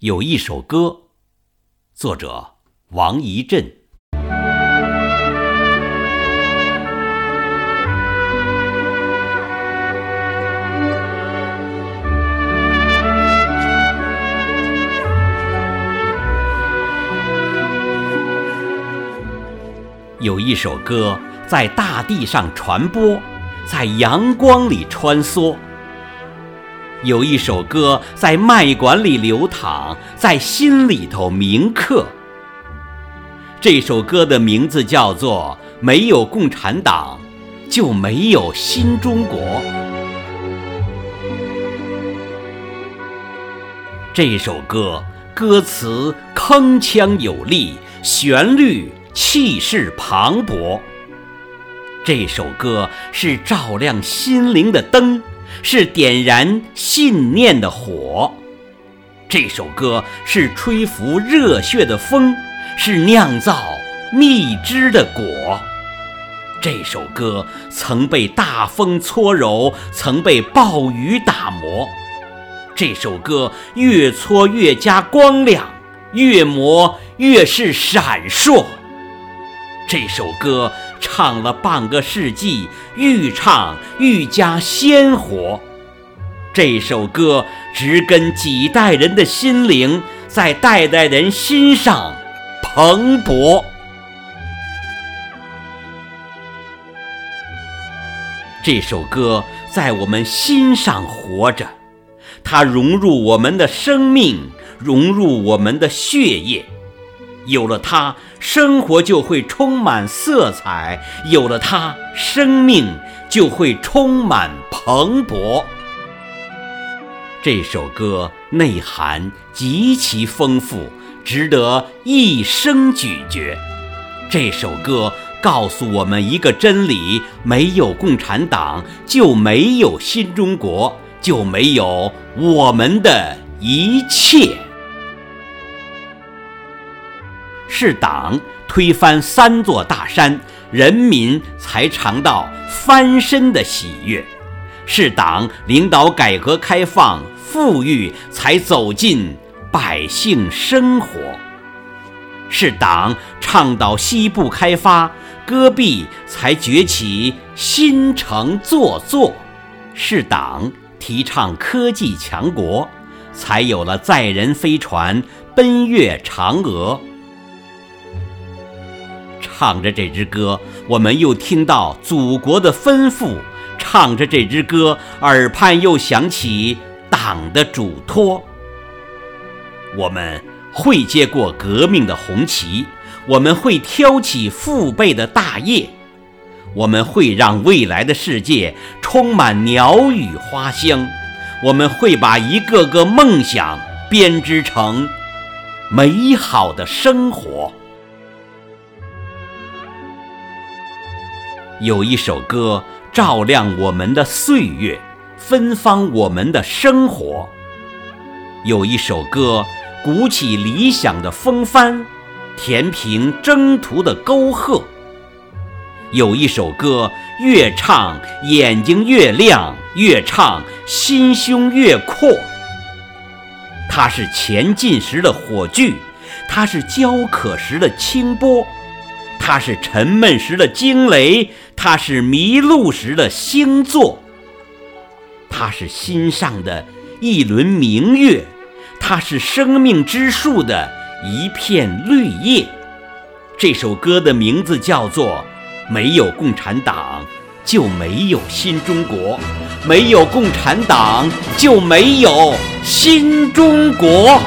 有一首歌，作者王一震。有一首歌在大地上传播，在阳光里穿梭。有一首歌在脉管里流淌，在心里头铭刻。这首歌的名字叫做《没有共产党，就没有新中国》。这首歌歌词铿锵有力，旋律气势磅礴。这首歌是照亮心灵的灯。是点燃信念的火，这首歌是吹拂热血的风，是酿造蜜汁的果。这首歌曾被大风搓揉，曾被暴雨打磨。这首歌越搓越加光亮，越磨越是闪烁。这首歌唱了半个世纪，愈唱愈加鲜活。这首歌植根几代人的心灵，在代代人心上蓬勃。这首歌在我们心上活着，它融入我们的生命，融入我们的血液。有了它，生活就会充满色彩；有了它，生命就会充满蓬勃。这首歌内涵极其丰富，值得一生咀嚼。这首歌告诉我们一个真理：没有共产党，就没有新中国，就没有我们的一切。是党推翻三座大山，人民才尝到翻身的喜悦；是党领导改革开放，富裕才走进百姓生活；是党倡导西部开发，戈壁才崛起新城座座；是党提倡科技强国，才有了载人飞船奔越嫦娥。唱着这支歌，我们又听到祖国的吩咐；唱着这支歌，耳畔又响起党的嘱托。我们会接过革命的红旗，我们会挑起父辈的大业，我们会让未来的世界充满鸟语花香，我们会把一个个梦想编织成美好的生活。有一首歌照亮我们的岁月，芬芳我们的生活；有一首歌鼓起理想的风帆，填平征途的沟壑；有一首歌越唱眼睛越亮，越唱心胸越阔。它是前进时的火炬，它是焦渴时的清波。它是沉闷时的惊雷，它是迷路时的星座，它是心上的一轮明月，它是生命之树的一片绿叶。这首歌的名字叫做《没有共产党就没有新中国》，没有共产党就没有新中国。